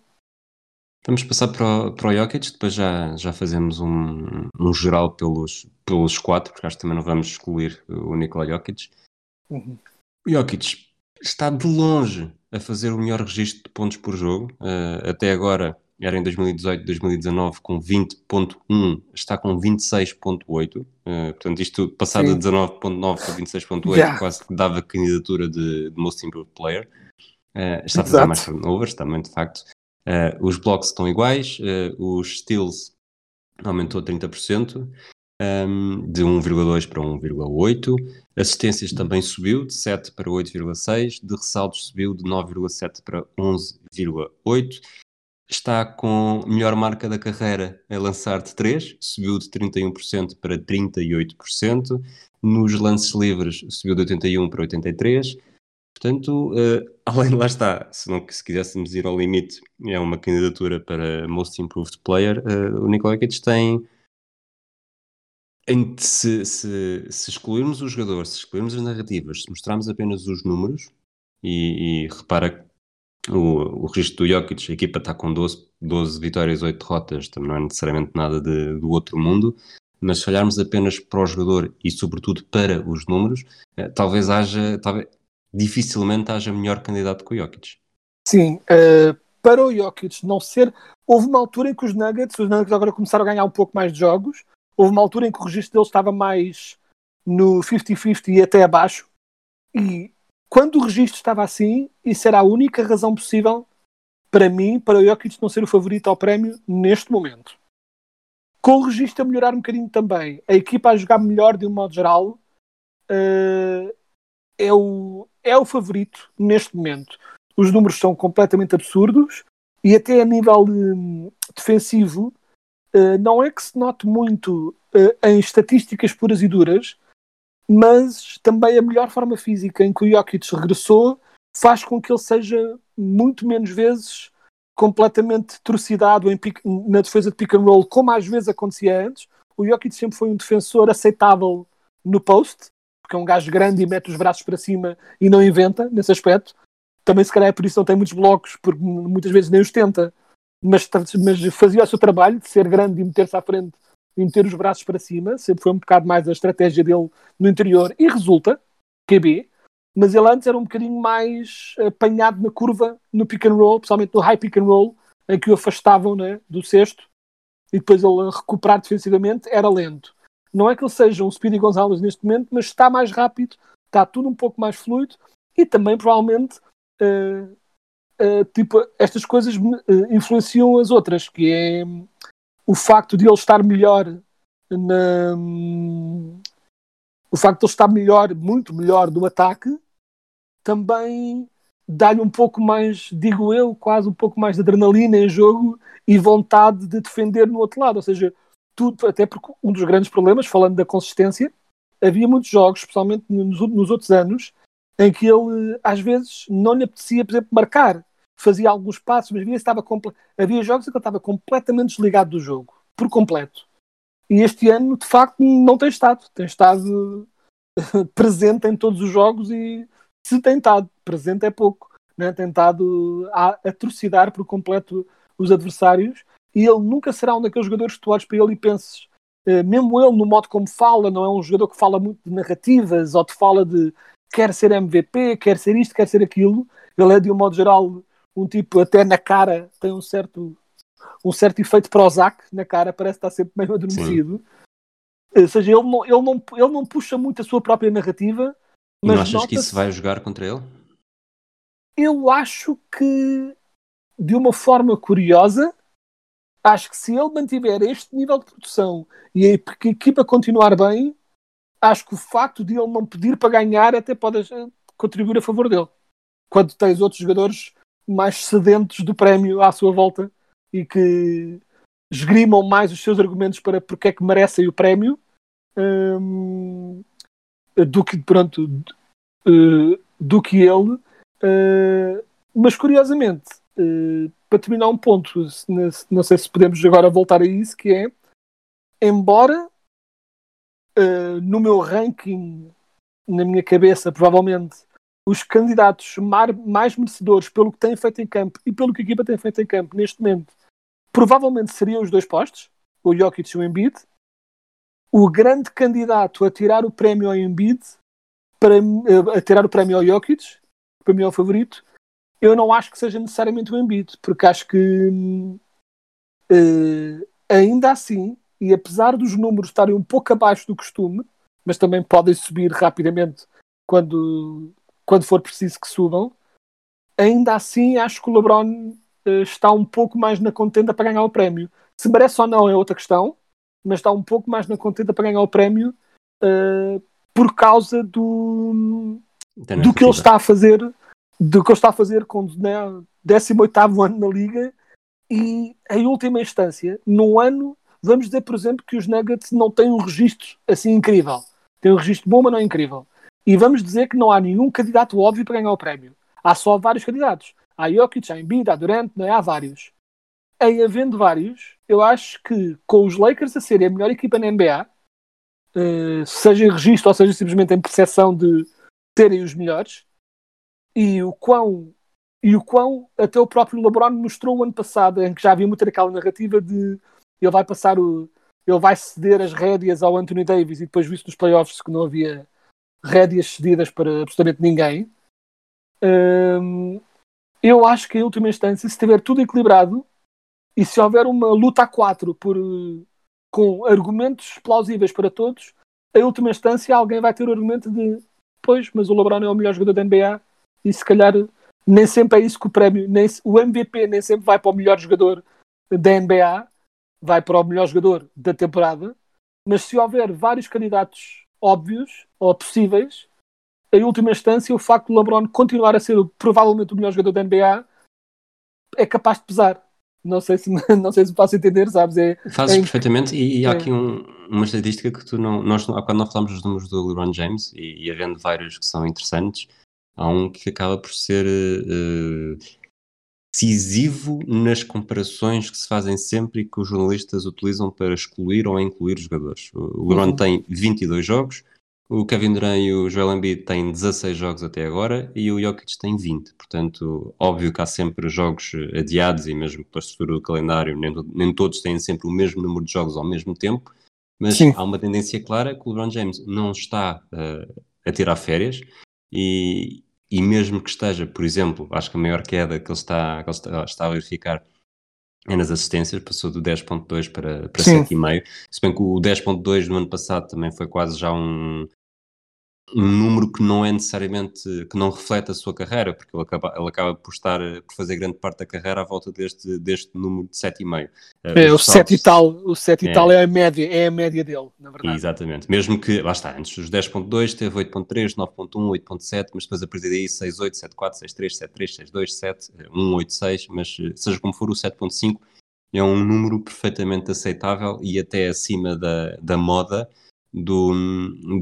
Vamos passar para o, para o Jokic, depois já, já fazemos um, um geral pelos, pelos quatro, porque acho que também não vamos excluir o Nikola Jokic. Uhum. O Jokic está de longe a fazer o melhor registro de pontos por jogo. Uh, até agora era em 2018, 2019 com 20.1, está com 26.8. Uh, portanto, isto passado Sim. de 19.9 para 26.8 Yeah. quase que dava candidatura de, de Most Improved Player. Uh, está a fazer Exato. mais turnovers também, de facto. Os blocos estão iguais, os steals aumentou 30%, um, de 1,2 para 1,8. Assistências também subiu de 7 para 8,6. De ressaltos subiu de 9,7 para 11,8. Está com melhor marca da carreira a lançar de 3, subiu de 31% para 38%. Nos lances livres subiu de 81 para 83. Portanto, eh, além de lá está, se, não, se quiséssemos ir ao limite, é uma candidatura para Most Improved Player. eh, o Nikola Jokic tem em- se, se, se excluirmos os jogadores, se excluirmos as narrativas, se mostrarmos apenas os números, e, e repara que o, o registro do Jokic, a equipa está com 12, 12 vitórias, 8 derrotas, também não é necessariamente nada de- do outro mundo, mas se olharmos apenas para o jogador e sobretudo para os números, eh, talvez haja, talvez, dificilmente haja melhor candidato que o Jokic. Sim, eh, para o Jokic não ser. Houve uma altura em que os Nuggets, os Nuggets agora começaram a ganhar um pouco mais de jogos. Houve uma altura em que o registro deles estava mais no 50-50 e até abaixo. E quando o registro estava assim, isso era a única razão possível para mim, para o Jokic não ser o favorito ao prémio neste momento. Com o registro a melhorar um bocadinho também, a equipa a jogar melhor de um modo geral, eh, é, o, é o favorito neste momento os números são completamente absurdos e até a nível hum, defensivo eh, não é que se note muito eh, em estatísticas puras e duras, mas também a melhor forma física em que o Jokic regressou faz com que ele seja muito menos vezes completamente trucidado pick- na defesa de pick and roll, como às vezes acontecia antes. O Jokic sempre foi um defensor aceitável no post, porque é um gajo grande e mete os braços para cima e não inventa nesse aspecto também se calhar é por isso não tem muitos blocos, porque muitas vezes nem os tenta, mas, mas fazia o seu trabalho de ser grande e meter-se à frente e meter os braços para cima, sempre foi um bocado mais a estratégia dele no interior e resulta, QB, mas ele antes era um bocadinho mais apanhado na curva no pick and roll, principalmente no high pick and roll, em que o afastavam né, do cesto e depois ele recuperar defensivamente era lento. Não é que ele seja um Speedy Gonzalez neste momento, mas está mais rápido, está tudo um pouco mais fluido e também provavelmente Uh, uh, tipo, estas coisas uh, influenciam as outras, que é o facto de ele estar melhor na, o facto de ele estar melhor, muito melhor do ataque, também dá-lhe um pouco mais, digo eu, quase um pouco mais de adrenalina em jogo e vontade de defender no outro lado. Ou seja, tudo, até porque um dos grandes problemas, falando da consistência, havia muitos jogos, especialmente nos, nos outros anos, em que ele às vezes não lhe apetecia, por exemplo, marcar. Fazia alguns passos, mas havia, estava havia jogos em que ele estava completamente desligado do jogo, por completo. E este ano, de facto, não tem estado. Tem estado presente em todos os jogos e se tem estado, presente é pouco. Né? Tem estado a atrocidar por completo os adversários e ele nunca será um daqueles jogadores que tu olhas para ele e penses, eh, mesmo ele no modo como fala, não é um jogador que fala muito de narrativas ou te fala de quer ser MVP, quer ser isto, quer ser aquilo. Ele é, de um modo geral, um tipo, até na cara, tem um certo, um certo efeito Prozac na cara, parece estar sempre meio adormecido. Sim. Ou seja, ele não, ele, não, ele não puxa muito a sua própria narrativa. E mas não achas que isso vai jogar contra ele? Eu acho que, de uma forma curiosa, acho que se ele mantiver este nível de produção e a equipa continuar bem, acho que o facto de ele não pedir para ganhar até pode contribuir a favor dele. Quando tens outros jogadores mais sedentos do prémio à sua volta e que esgrimam mais os seus argumentos para porque é que merecem o prémio hum, do que pronto do, do que ele. Uh, mas curiosamente uh, para terminar um ponto não sei se podemos agora voltar a isso que é embora uh, no meu ranking na minha cabeça provavelmente os candidatos mais merecedores pelo que têm feito em campo e pelo que a equipa tem feito em campo neste momento provavelmente seriam os dois postos, o Jokic e o Embiid. O grande candidato a tirar o prémio ao Embiid, para, eh, a tirar o prémio ao Jokic, para mim é o favorito, eu não acho que seja necessariamente o Embiid, porque acho que uh, ainda assim, e apesar dos números estarem um pouco abaixo do costume, mas também podem subir rapidamente quando, quando for preciso que subam, ainda assim acho que o LeBron uh, está um pouco mais na contenda para ganhar o prémio. Se merece ou não é outra questão, mas está um pouco mais na contenda para ganhar o prémio uh, por causa do, do que ele está a fazer, do que ele está a fazer com né, 18 ano na liga e em última instância, no ano, vamos dizer, por exemplo, que os Nuggets não têm um registro assim incrível. Tem um registro bom, mas não é incrível. E vamos dizer que não há nenhum candidato óbvio para ganhar o prémio. Há só vários candidatos. Há Jokic, há Embiid, há Durant, não é? há vários. Em havendo vários, eu acho que com os Lakers a serem a melhor equipa na NBA, eh, seja em registro ou seja simplesmente em percepção de serem os melhores, e o quão e o quão até o próprio LeBron mostrou o ano passado, em que já havia muita aquela narrativa de ele vai passar o ele vai ceder as rédeas ao Anthony Davis e depois visto nos playoffs que não havia rédeas cedidas para absolutamente ninguém. Um, eu acho que em última instância, se estiver tudo equilibrado e se houver uma luta a quatro por, com argumentos plausíveis para todos, em última instância alguém vai ter o argumento de pois, mas o LeBron é o melhor jogador da NBA e se calhar nem sempre é isso que o prémio, nem, o MVP nem sempre vai para o melhor jogador da NBA, vai para o melhor jogador da temporada, mas se houver vários candidatos óbvios ou possíveis, em última instância, o facto de LeBron continuar a ser provavelmente o melhor jogador da NBA é capaz de pesar. Não sei se, não sei se me faço entender, sabes? É, Fazes é, perfeitamente, e, e há é. aqui um, uma estatística que tu não. Nós, há não falamos dos números do LeBron James, e, e havendo vários que são interessantes, há um que acaba por ser uh, decisivo nas comparações que se fazem sempre e que os jornalistas utilizam para excluir ou incluir os jogadores. O LeBron Uhum. tem 22 jogos, o Kevin Durant e o Joel Embiid têm 16 jogos até agora e o Jokic tem 20. Portanto, óbvio que há sempre jogos eh, adiados e mesmo pela estrutura do calendário, nem, nem todos têm sempre o mesmo número de jogos ao mesmo tempo, mas Sim. há uma tendência clara que o LeBron James não está eh, a tirar férias e, e mesmo que esteja, por exemplo, acho que a maior queda que ele está, que ele está, está a verificar é nas assistências, passou do 10.2 para, para Sim. 7,5. Se bem que o 10.2 no ano passado também foi quase já um, um número que não é necessariamente, que não reflete a sua carreira, porque ele acaba, ele acaba por estar, por fazer grande parte da carreira à volta deste, deste número de 7,5. Eh, É, o os 7 e tal, o 7 É. e tal é a média, é a média dele, na verdade. Exatamente. Mesmo que, lá está, antes dos 10.2 teve 8.3, 9.1, 8.7, mas depois a partir daí 6.8, 7.4, 6.3, 7.3, 6.2, 7, 1, 8, 6, mas eh, seja como for o 7.5 é um número perfeitamente aceitável e até acima da, da moda do,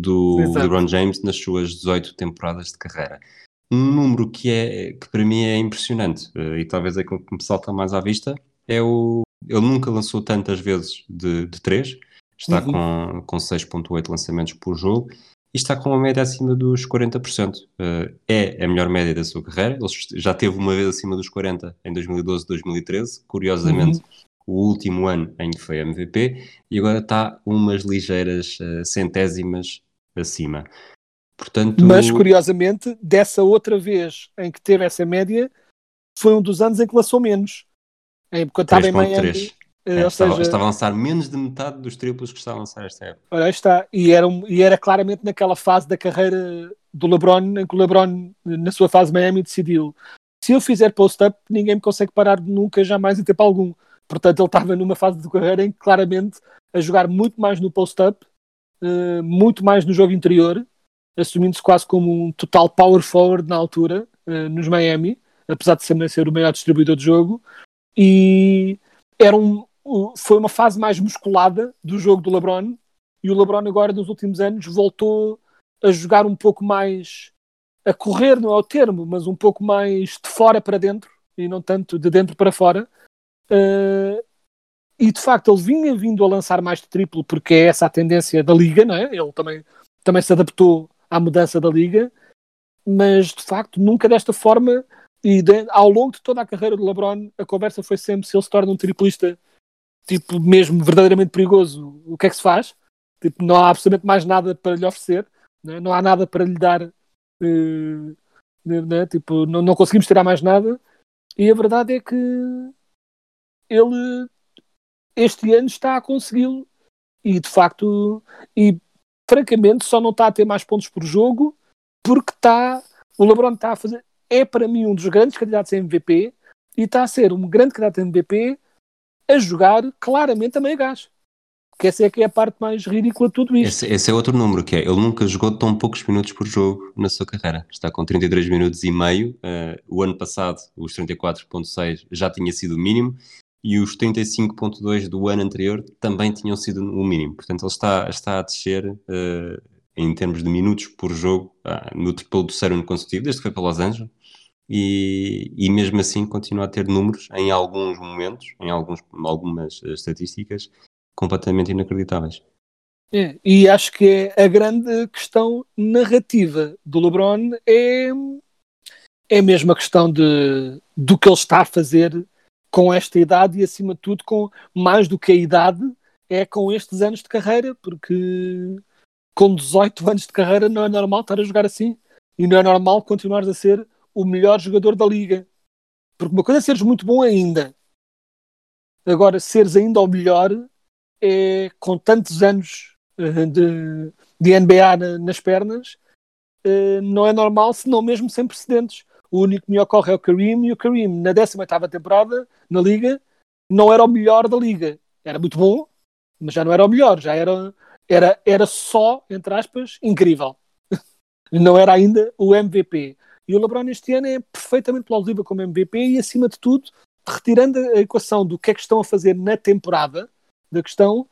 do Exato. LeBron James nas suas 18 temporadas de carreira. Um número que, é, que para mim é impressionante eh, e talvez é que me salta mais à vista é o... Ele nunca lançou tantas vezes de, de 3, está Uhum. com, com 6.8 lançamentos por jogo e está com uma média acima dos 40%. Eh, é a melhor média da sua carreira. Ele já teve uma vez acima dos 40 em 2012 2013. Curiosamente, o último ano em que foi MVP e agora está umas ligeiras eh, centésimas acima. Portanto, Mas, curiosamente, dessa outra vez em que teve essa média, foi um dos anos em que lançou menos. Em, quando estava em Miami. 3.3. eh, É, estava, seja, estava a lançar menos de metade dos triplos que está a lançar esta época. Ora, está. E era, e era claramente naquela fase da carreira do LeBron, em que o LeBron, na sua fase Miami, decidiu: se eu fizer post-up, ninguém me consegue parar nunca, jamais em tempo algum. Portanto, ele estava numa fase de carreira em que claramente a jogar muito mais no post-up, eh, muito mais no jogo interior, assumindo-se quase como um total power forward na altura, eh, nos Miami, apesar de também ser o maior distribuidor de jogo, e era um, foi uma fase mais musculada do jogo do LeBron, e o LeBron agora nos últimos anos voltou a jogar um pouco mais a correr, não é o termo, mas um pouco mais de fora para dentro e não tanto de dentro para fora. Uh, e de facto ele vinha vindo a lançar mais de triplo porque é essa a tendência da liga, não é? Ele também, também se adaptou à mudança da liga, mas de facto nunca desta forma e de- ao longo de toda a carreira do LeBron a conversa foi sempre se ele se torna um triplista tipo mesmo verdadeiramente perigoso, o que é que se faz? Tipo, não há absolutamente mais nada para lhe oferecer, né? não há nada para lhe dar, eh, né? tipo, não, não conseguimos tirar mais nada. E a verdade é que ele este ano está a consegui-lo e de facto, e francamente, só não está a ter mais pontos por jogo porque está, o LeBron está a fazer, é para mim um dos grandes candidatos a MVP e está a ser um grande candidato a MVP a jogar claramente a meio gás. Que essa é que é a parte mais ridícula de tudo isto. Esse, esse é outro número, que é, ele nunca jogou tão poucos minutos por jogo na sua carreira. Está com 33 minutos e meio. eh, o ano passado, os 34.6 já tinha sido o mínimo. E os 35.2 do ano anterior também tinham sido o mínimo. Portanto, ele está, está a descer eh, em termos de minutos por jogo ah, no pelo terceiro ano consecutivo, desde que foi para Los Angeles. E, e mesmo assim continua a ter números em alguns momentos, em alguns, algumas eh, estatísticas, completamente inacreditáveis. É, e acho que é a grande questão narrativa do LeBron é, é mesmo a questão de, do que ele está a fazer com esta idade e, acima de tudo, com mais do que a idade, é com estes anos de carreira, porque com 18 anos de carreira não é normal estar a jogar assim e não é normal continuares a ser o melhor jogador da liga. Porque uma coisa é seres muito bom ainda, agora seres ainda o melhor é com tantos anos eh, de, de NBA na- nas pernas, eh, não é normal, senão mesmo sem precedentes. O único que me ocorre é o Kareem, e o Kareem, na 18 temporada, na Liga, não era o melhor da Liga. Era muito bom, mas já não era o melhor, já era, era, era só, entre aspas, incrível. não era ainda o MVP. E o LeBron este ano é perfeitamente plausível como MVP e, acima de tudo, retirando a equação do que é que estão a fazer na temporada, da questão,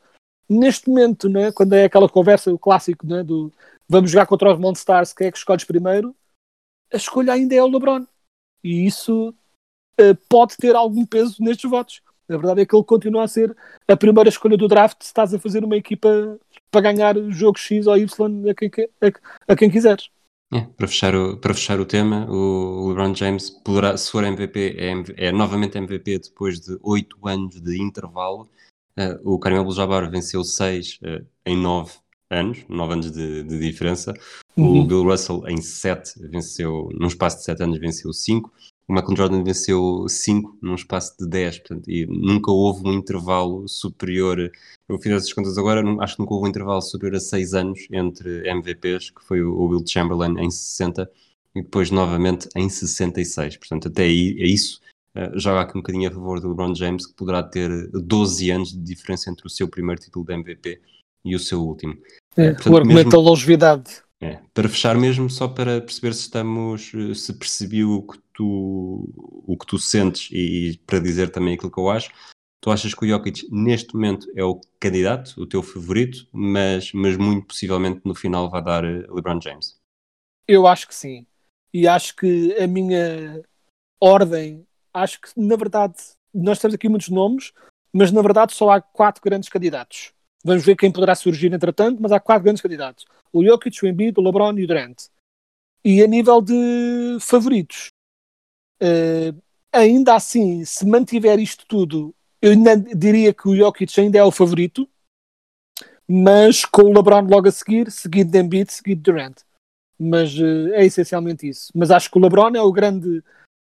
neste momento, né, quando é aquela conversa, o clássico né, do vamos jogar contra os Monstars, quem é que escolhes primeiro? A escolha ainda é o LeBron. E isso eh, pode ter algum peso nestes votos. A verdade é que ele continua a ser a primeira escolha do draft se estás a fazer uma equipa para ganhar jogo X ou Y a quem, que- a, a quem quiseres. É, para, fechar o, para fechar o tema, o LeBron James poderá, se for MVP, é, é novamente MVP depois de 8 anos de intervalo. Eh, o Karim Abdul-Jabbar venceu 6 em 9 anos, 9 anos de, de diferença. O Uhum. Bill Russell em 7 venceu, num espaço de 7 anos venceu 5. O Michael Jordan venceu 5 num espaço de 10, portanto, e nunca houve um intervalo superior. Eu fiz essas contas agora, não- acho que nunca houve um intervalo superior a 6 anos entre MVPs, que foi o o Will Chamberlain em 60 e depois novamente em 66. Portanto, até aí, é isso. eh, joga aqui um bocadinho a favor do LeBron James, que poderá ter 12 anos de diferença entre o seu primeiro título de MVP e o seu último. É, portanto, o argumento mesmo- da longevidade. É, para fechar mesmo, só para perceber se estamos, eh, se percebi o que tu, o que tu sentes e para dizer também aquilo que eu acho, tu achas que o Jokic neste momento é o candidato, o teu favorito, mas, mas muito possivelmente no final vai dar eh, LeBron James. Eu acho que sim. E acho que a minha ordem, acho que na verdade nós temos aqui muitos nomes, mas na verdade só há quatro grandes candidatos. Vamos ver quem poderá surgir entretanto, mas há quatro grandes candidatos. O Jokic, o Embiid, o LeBron e o Durant. E a nível de favoritos, eh, ainda assim, se mantiver isto tudo, eu diria que o Jokic ainda é o favorito, mas com o LeBron logo a seguir, seguido de Embiid, seguido de Durant mas eh, é essencialmente isso. Mas acho que o LeBron é o grande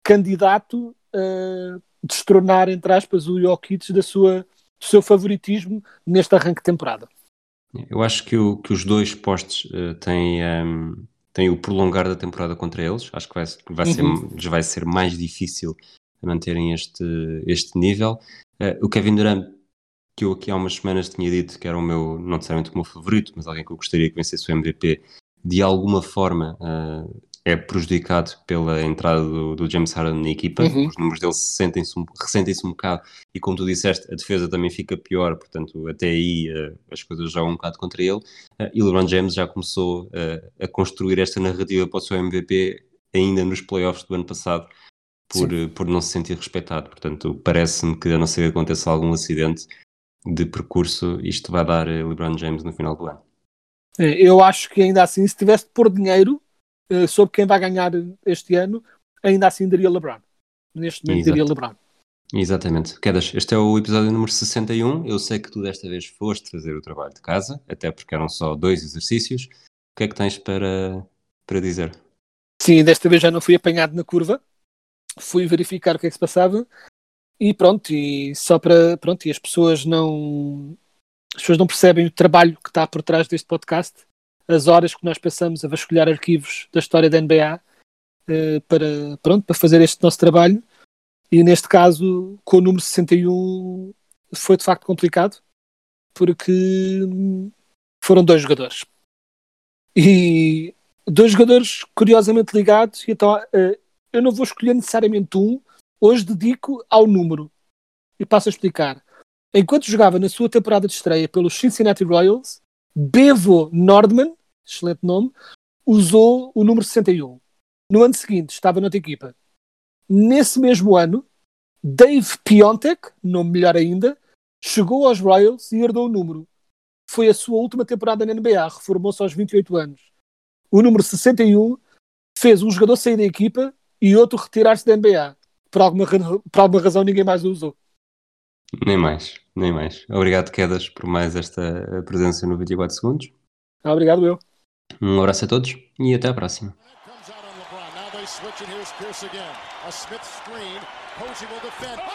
candidato a destronar, entre aspas, o Jokic da sua, do seu favoritismo neste arranque de temporada. Eu acho que, o- que os dois postos eh, têm, ehm, têm o prolongar da temporada contra eles. Acho que vai, vai, ser, Uhum. lhes vai ser mais difícil manterem este, este nível. Eh, o Kevin Durant, que eu aqui há umas semanas tinha dito que era o meu, não necessariamente o meu favorito, mas alguém que eu gostaria que vencesse o MVP, de alguma forma eh, é prejudicado pela entrada do, do James Harden na equipa. Uhum. Os números dele sentem-se um, ressentem-se um bocado e, como tu disseste, a defesa também fica pior, portanto, até aí eh, as coisas jogam um bocado contra ele. Eh, e LeBron James já começou eh, a construir esta narrativa para o seu MVP ainda nos playoffs do ano passado. Por, por não se sentir respeitado, portanto, parece-me que a não ser que aconteça algum acidente de percurso, isto vai dar LeBron James no final do ano. É, Eu acho que ainda assim, se tivesse de pôr dinheiro eh, sobre quem vai ganhar este ano, ainda assim daria LeBron. Neste momento Exato. daria LeBron. Exatamente. Quedas, este é o episódio número 61. Eu sei que tu desta vez foste fazer o trabalho de casa, até porque eram só dois exercícios. O que é que tens para, para dizer? Sim, desta vez já não fui apanhado na curva. Fui verificar o que é que se passava e pronto, e só para pronto, e as pessoas não as pessoas não percebem o trabalho que está por trás deste podcast, as horas que nós passamos a vasculhar arquivos da história da NBA eh, para, pronto, para fazer este nosso trabalho. E neste caso, com o número 61, foi de facto complicado, porque hum, foram dois jogadores. E dois jogadores curiosamente ligados, e então eh, eu não vou escolher necessariamente um, hoje dedico ao número. E passo a explicar. Enquanto jogava na sua temporada de estreia pelos Cincinnati Royals, Bevo Nordman, excelente nome, usou o número 61. No ano seguinte estava noutra equipa. Nesse mesmo ano, Dave Piontek, nome melhor ainda, chegou aos Royals e herdou o número. Foi a sua última temporada na NBA, reformou-se aos 28 anos. O número 61 fez um jogador sair da equipa e outro retirar-se da NBA. Por alguma, por alguma razão ninguém mais o usou. Nem mais, nem mais. Obrigado, Quedas, por mais esta presença no 24 segundos. Obrigado eu. Um abraço a todos e até à próxima. Comes out on LeBron. Now they switch, and here's Pierce again. A Smith screen. Posey will defend. Oh!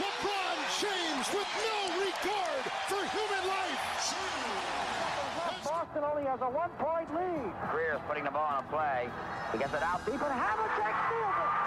LeBron James with no regard for human life. Boston only has a one-point lead. Greer's putting the ball on a play. He gets it out deep, and Havlicek steals it.